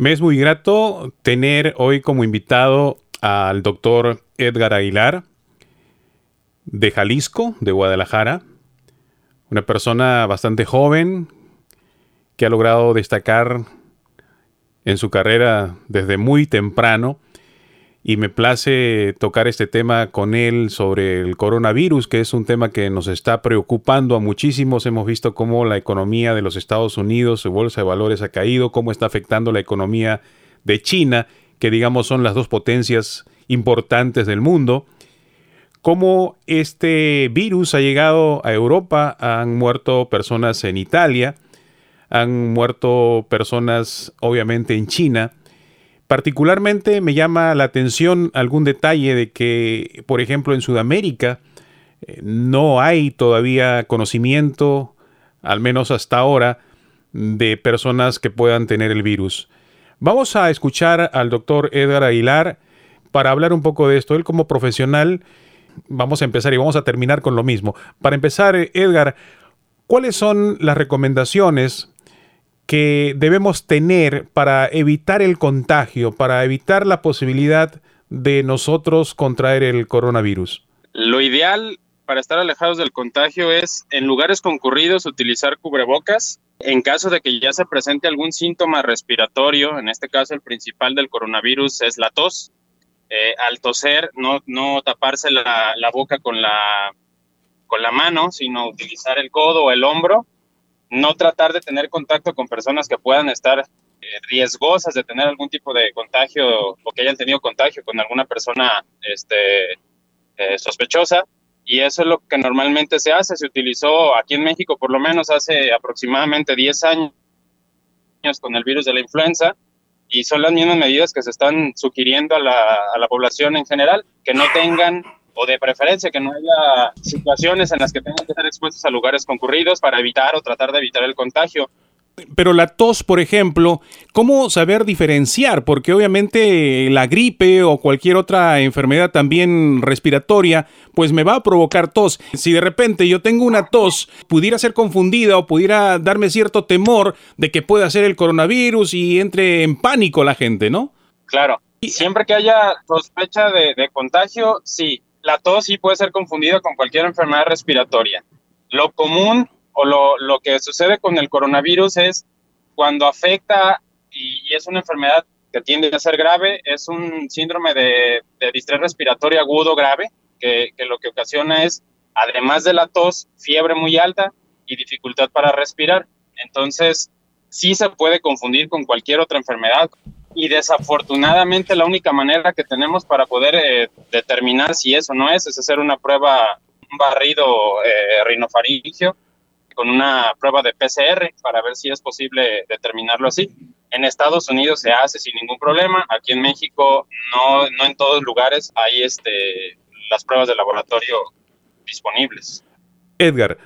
Me es muy grato tener hoy como invitado al doctor Edgar Aguilar de Jalisco, de Guadalajara, una persona bastante joven que ha logrado destacar en su carrera desde muy temprano y me place tocar este tema con él sobre el coronavirus, que es un tema que nos está preocupando a muchísimos. Hemos visto cómo la economía de los Estados Unidos, su bolsa de valores ha caído, cómo está afectando la economía de China, que digamos son las dos potencias importantes del mundo. Cómo este virus ha llegado a Europa, han muerto personas en Italia, han muerto personas obviamente en China Particularmente me llama la atención algún detalle de que, por ejemplo, en Sudamérica eh, no hay todavía conocimiento, al menos hasta ahora, de personas que puedan tener el virus. Vamos a escuchar al doctor Edgar Aguilar para hablar un poco de esto. Él como profesional, vamos a empezar y vamos a terminar con lo mismo. Para empezar, Edgar, ¿cuáles son las recomendaciones que debemos tener para evitar el contagio, para evitar la posibilidad de nosotros contraer el coronavirus? Lo ideal para estar alejados del contagio es en lugares concurridos utilizar cubrebocas. En caso de que ya se presente algún síntoma respiratorio, en este caso el principal del coronavirus es la tos, eh, al toser no, taparse la, la boca con la, con la mano, sino utilizar el codo o el hombro no tratar de tener contacto con personas que puedan estar eh, riesgosas de tener algún tipo de contagio o que hayan tenido contagio con alguna persona este, eh, sospechosa. Y eso es lo que normalmente se hace. Se utilizó aquí en México por lo menos hace aproximadamente 10 años con el virus de la influenza y son las mismas medidas que se están sugiriendo a la, a la población en general, que no tengan o de preferencia que no haya situaciones en las que tengan que estar expuestos a lugares concurridos para evitar o tratar de evitar el contagio. Pero la tos, por ejemplo, ¿cómo saber diferenciar? Porque obviamente la gripe o cualquier otra enfermedad también respiratoria, pues me va a provocar tos. Si de repente yo tengo una tos, pudiera ser confundida o pudiera darme cierto temor de que pueda ser el coronavirus y entre en pánico la gente, ¿no? Claro. Siempre que haya sospecha de, de contagio, sí, la tos sí puede ser confundida con cualquier enfermedad respiratoria. Lo común o lo, que sucede con el coronavirus es cuando afecta y, es una enfermedad que tiende a ser grave, es un síndrome de, distrés respiratorio agudo grave, que, que, lo que ocasiona es, además de la tos, fiebre muy alta y dificultad para respirar. Entonces, sí se puede confundir con cualquier otra enfermedad y desafortunadamente la única manera que tenemos para poder eh, determinar si eso no es es hacer una prueba, un barrido eh, rinofaringio con una prueba de PCR para ver si es posible determinarlo así. En Estados Unidos se hace sin ningún problema, aquí en México no, no en todos lugares hay este, las pruebas de laboratorio disponibles. Edgar,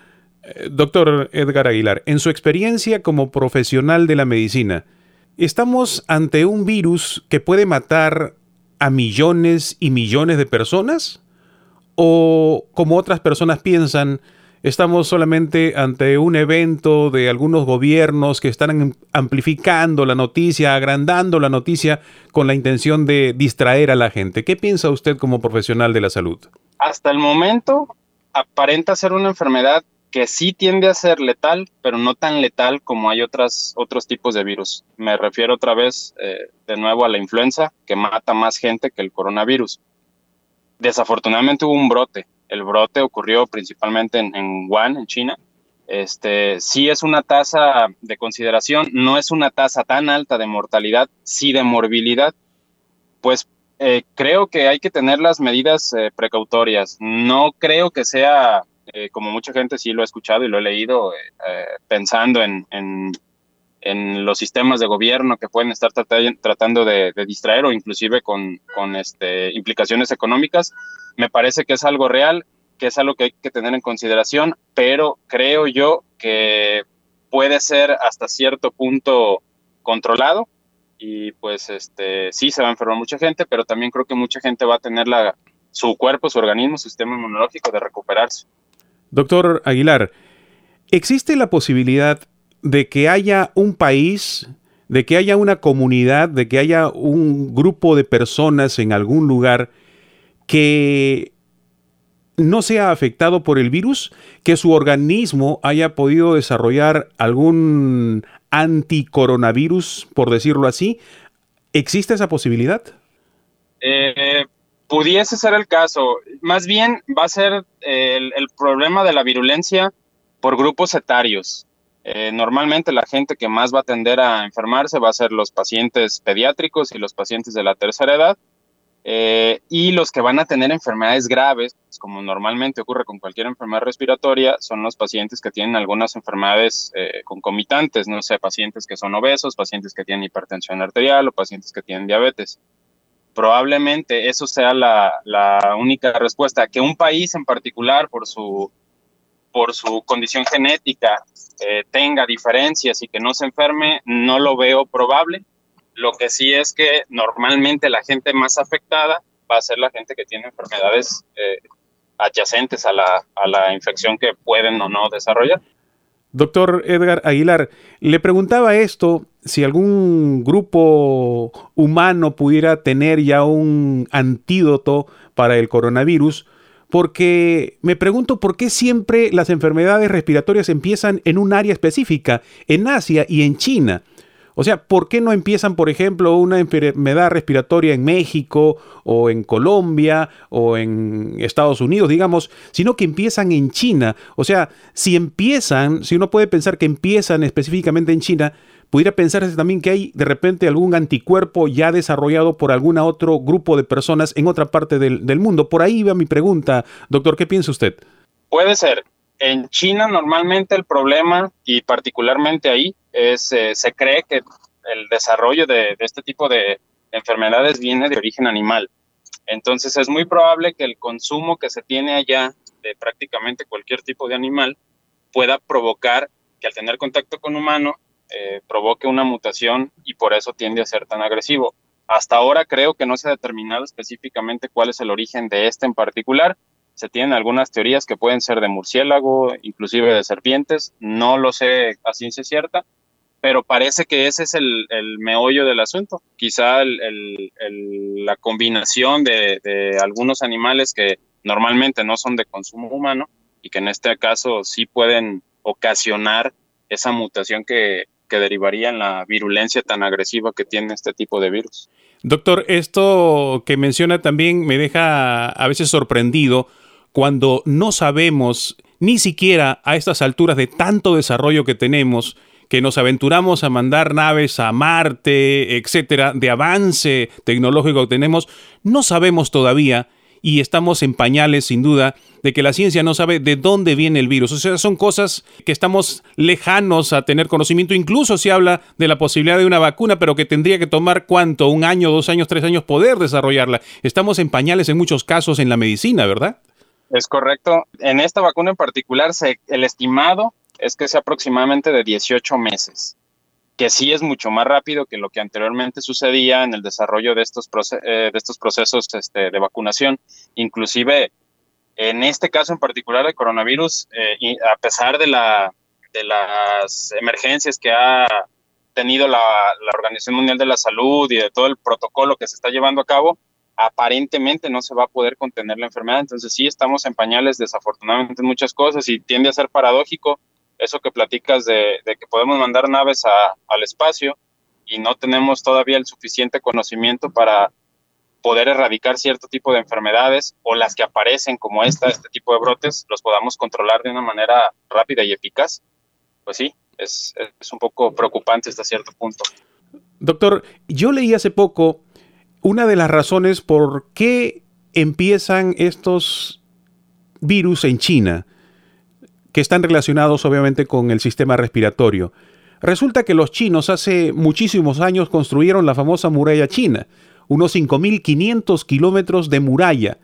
eh, doctor Edgar Aguilar, en su experiencia como profesional de la medicina, ¿Estamos ante un virus que puede matar a millones y millones de personas? ¿O como otras personas piensan, estamos solamente ante un evento de algunos gobiernos que están amplificando la noticia, agrandando la noticia con la intención de distraer a la gente? ¿Qué piensa usted como profesional de la salud? Hasta el momento aparenta ser una enfermedad que sí tiende a ser letal, pero no tan letal como hay otras, otros tipos de virus. Me refiero otra vez eh, de nuevo a la influenza, que mata más gente que el coronavirus. Desafortunadamente hubo un brote. El brote ocurrió principalmente en, Wuhan, en China. Este, sí es una tasa de consideración, no es una tasa tan alta de mortalidad, sí de morbilidad. Pues eh, creo que hay que tener las medidas eh, precautorias. No creo que sea eh, como mucha gente sí lo ha escuchado y lo he leído, eh, eh, pensando en, en, los sistemas de gobierno que pueden estar tratando de, distraer o inclusive con, con este, implicaciones económicas, me parece que es algo real, que es algo que hay que tener en consideración, pero creo yo que puede ser hasta cierto punto controlado y pues este sí se va a enfermar mucha gente, pero también creo que mucha gente va a tener la, su cuerpo, su organismo, su sistema inmunológico de recuperarse. Doctor Aguilar, ¿existe la posibilidad de que haya un país de que haya una comunidad, de que haya un grupo de personas en algún lugar que no sea afectado por el virus, que su organismo haya podido desarrollar algún anticoronavirus, por decirlo así. ¿Existe esa posibilidad? Eh, pudiese ser el caso. Más bien va a ser eh, el, problema de la virulencia por grupos etarios. Eh, normalmente la gente que más va a tender a enfermarse va a ser los pacientes pediátricos y los pacientes de la tercera edad. Eh, y los que van a tener enfermedades graves, como normalmente ocurre con cualquier enfermedad respiratoria, son los pacientes que tienen algunas enfermedades concomitantes, no sé, pacientes que son obesos, pacientes que tienen hipertensión arterial o pacientes que tienen diabetes probablemente eso sea la, única respuesta. Que un país en particular, por su, por su condición genética, eh, tenga diferencias y que no se enferme, no lo veo probable. Lo que sí es que normalmente la gente más afectada va a ser la gente que tiene enfermedades eh, adyacentes a la, a la infección que pueden o no desarrollar. Doctor Edgar Aguilar, le preguntaba esto, si algún grupo humano pudiera tener ya un antídoto para el coronavirus, porque me pregunto por qué siempre las enfermedades respiratorias empiezan en un área específica, en Asia y en China. O sea, ¿por qué no empiezan, por ejemplo, una enfermedad respiratoria en México o en Colombia o en Estados Unidos, digamos, sino que empiezan en China? O sea, si empiezan, si uno puede pensar que empiezan específicamente en China, pudiera pensarse también que hay de repente algún anticuerpo ya desarrollado por algún otro grupo de personas en otra parte del, del mundo. Por ahí va mi pregunta, doctor, ¿qué piensa usted? Puede ser. En China normalmente el problema, y particularmente ahí, es, eh, se cree que el desarrollo de, este tipo de enfermedades viene de origen animal. Entonces es muy probable que el consumo que se tiene allá de prácticamente cualquier tipo de animal pueda provocar que al tener contacto con humano eh, provoque una mutación y por eso tiende a ser tan agresivo. Hasta ahora creo que no se ha determinado específicamente cuál es el origen de este en particular. Se tienen algunas teorías que pueden ser de murciélago, inclusive de serpientes. No lo sé a ciencia cierta, pero parece que ese es el, meollo del asunto. Quizá la combinación de, algunos animales que normalmente no son de consumo humano y que en este caso sí pueden ocasionar esa mutación que, derivaría en la virulencia tan agresiva que tiene este tipo de virus. Doctor, esto que menciona también me deja a veces sorprendido cuando no sabemos ni siquiera a estas alturas de tanto desarrollo que tenemos que nos aventuramos a mandar naves a Marte, etcétera, de avance tecnológico que tenemos, no sabemos todavía y estamos en pañales sin duda de que la ciencia no sabe de dónde viene el virus. O sea, son cosas que estamos lejanos a tener conocimiento. Incluso se habla de la posibilidad de una vacuna, pero que tendría que tomar cuánto, un año, dos años, tres años poder desarrollarla. Estamos en pañales en muchos casos en la medicina, ¿verdad? Es correcto. En esta vacuna en particular, el estimado es que es aproximadamente de 18 meses, que sí es mucho más rápido que lo que anteriormente sucedía en el desarrollo de estos, eh, de estos procesos este, de vacunación. Inclusive, en este caso en particular de coronavirus, eh, y a pesar de, la, de las emergencias que ha tenido la, la Organización Mundial de la Salud y de todo el protocolo que se está llevando a cabo, aparentemente no se va a poder contener la enfermedad. Entonces sí estamos en pañales desafortunadamente en muchas cosas y tiende a ser paradójico eso que platicas de, que podemos mandar naves al espacio y no tenemos todavía el suficiente conocimiento para poder erradicar cierto tipo de enfermedades o las que aparecen como esta, este tipo de brotes, los podamos controlar de una manera rápida y eficaz. Pues sí, es, es un poco preocupante hasta cierto punto. Doctor, yo leí hace poco una de las razones por qué empiezan estos virus en China que están relacionados obviamente con el sistema respiratorio. Resulta que los chinos hace muchísimos años construyeron la famosa muralla china, unos 5.500 kilómetros de muralla.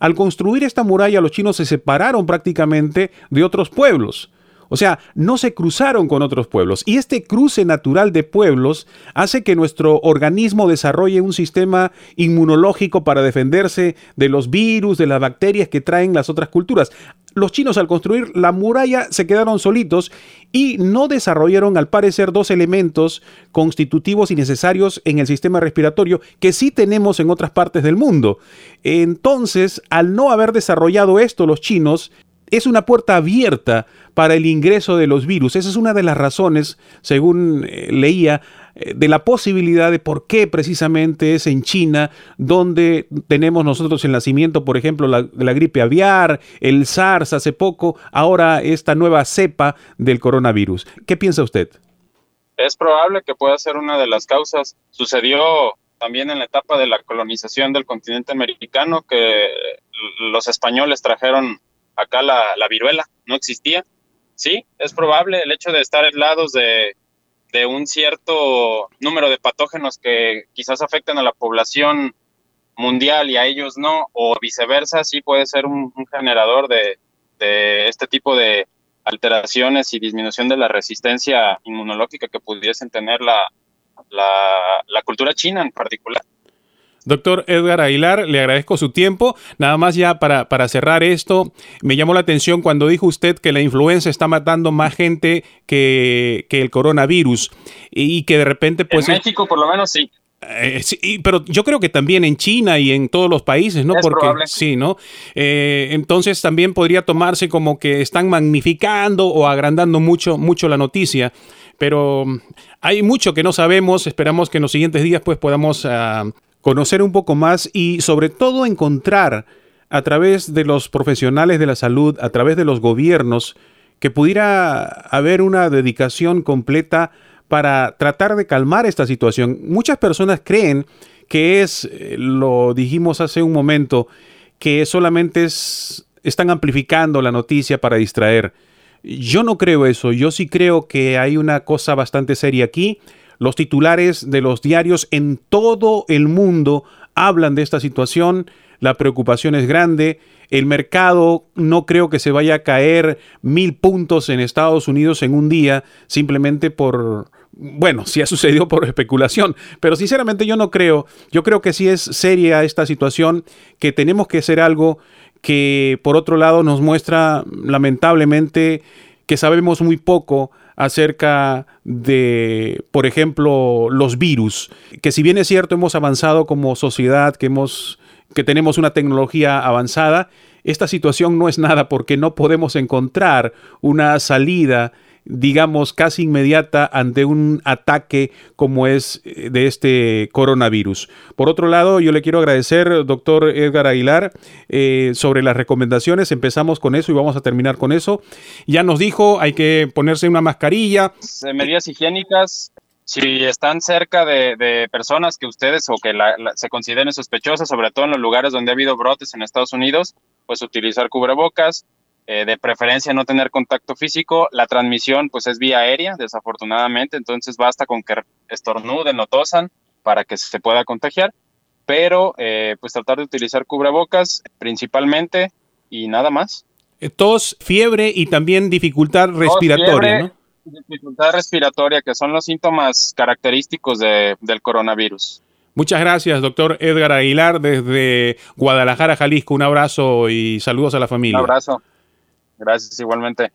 Al construir esta muralla los chinos se separaron prácticamente de otros pueblos. O sea, no se cruzaron con otros pueblos. Y este cruce natural de pueblos hace que nuestro organismo desarrolle un sistema inmunológico para defenderse de los virus, de las bacterias que traen las otras culturas. los chinos al construir la muralla se quedaron solitos y no desarrollaron al parecer dos elementos constitutivos y necesarios en el sistema respiratorio que sí tenemos en otras partes del mundo. Entonces, al no haber desarrollado esto los chinos, es una puerta abierta para el ingreso de los virus. Esa es una de las razones, según eh, leía, eh, de la posibilidad de por qué precisamente es en China donde tenemos nosotros el nacimiento, por ejemplo, la, de la gripe aviar, el SARS hace poco, ahora esta nueva cepa del coronavirus. ¿Qué piensa usted? Es probable que pueda ser una de las causas. Sucedió también en la etapa de la colonización del continente americano que los españoles trajeron acá la, viruela, no existía. Sí, es probable el hecho de estar aislados de, de un cierto número de patógenos que quizás afecten a la población mundial y a ellos no, o viceversa, sí puede ser un, generador de, de, este tipo de alteraciones y disminución de la resistencia inmunológica que pudiesen tener la, la cultura china en particular. Doctor Edgar Aguilar, le agradezco su tiempo. Nada más ya para, para, cerrar esto, me llamó la atención cuando dijo usted que la influenza está matando más gente que, el coronavirus y que de repente pues... En México por lo menos sí. Eh, sí, pero yo creo que también en China y en todos los países, ¿no? Porque sí, ¿no? Eh, entonces también podría tomarse como que están magnificando o agrandando mucho, mucho la noticia. Pero hay mucho que no sabemos. Esperamos que en los siguientes días pues podamos ah, conocer un poco más y sobre todo encontrar a través de los profesionales de la salud, a través de los gobiernos, que pudiera haber una dedicación completa para tratar de calmar esta situación. Muchas personas creen que es, eh, lo dijimos hace un momento, que solamente es, están amplificando la noticia para distraer. Yo no creo eso, yo sí creo que hay una cosa bastante seria aquí los titulares de los diarios en todo el mundo hablan de esta situación. La preocupación es grande. El mercado no creo que se vaya a caer mil puntos en Estados Unidos en un día simplemente por, bueno, si ha sucedido por especulación, pero sinceramente yo no creo, yo creo que sí es seria esta situación, que tenemos que hacer algo que por otro lado nos muestra lamentablemente que sabemos muy poco acerca de, por ejemplo, los virus, que si bien es cierto hemos avanzado como sociedad, que hemos que tenemos una tecnología avanzada, esta situación no es nada porque no podemos encontrar una salida digamos, casi inmediata ante un ataque como es eh, de este coronavirus. Por otro lado, yo le quiero agradecer, doctor Edgar Aguilar, eh, sobre las recomendaciones. Empezamos con eso y vamos a terminar con eso. Ya nos dijo, hay que ponerse una mascarilla. Medidas higiénicas, si están cerca de, personas que ustedes o que se consideren sospechosas, sobre todo en los lugares donde ha habido brotes en Estados Unidos, pues utilizar cubrebocas, eh, de preferencia no tener contacto físico. La transmisión pues es vía aérea, desafortunadamente, entonces basta con que estornuden o tosan para que se pueda contagiar, pero eh, pues tratar de utilizar cubrebocas principalmente y nada más. Eh, tos, fiebre y también dificultad respiratoria, ¿no? Dificultad respiratoria, que son los síntomas característicos de, del coronavirus. Muchas gracias, doctor Edgar Aguilar, desde Guadalajara, Jalisco. Un abrazo y saludos a la familia. Un abrazo. Gracias igualmente.